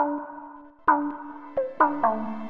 Bong, bong, bong, bong.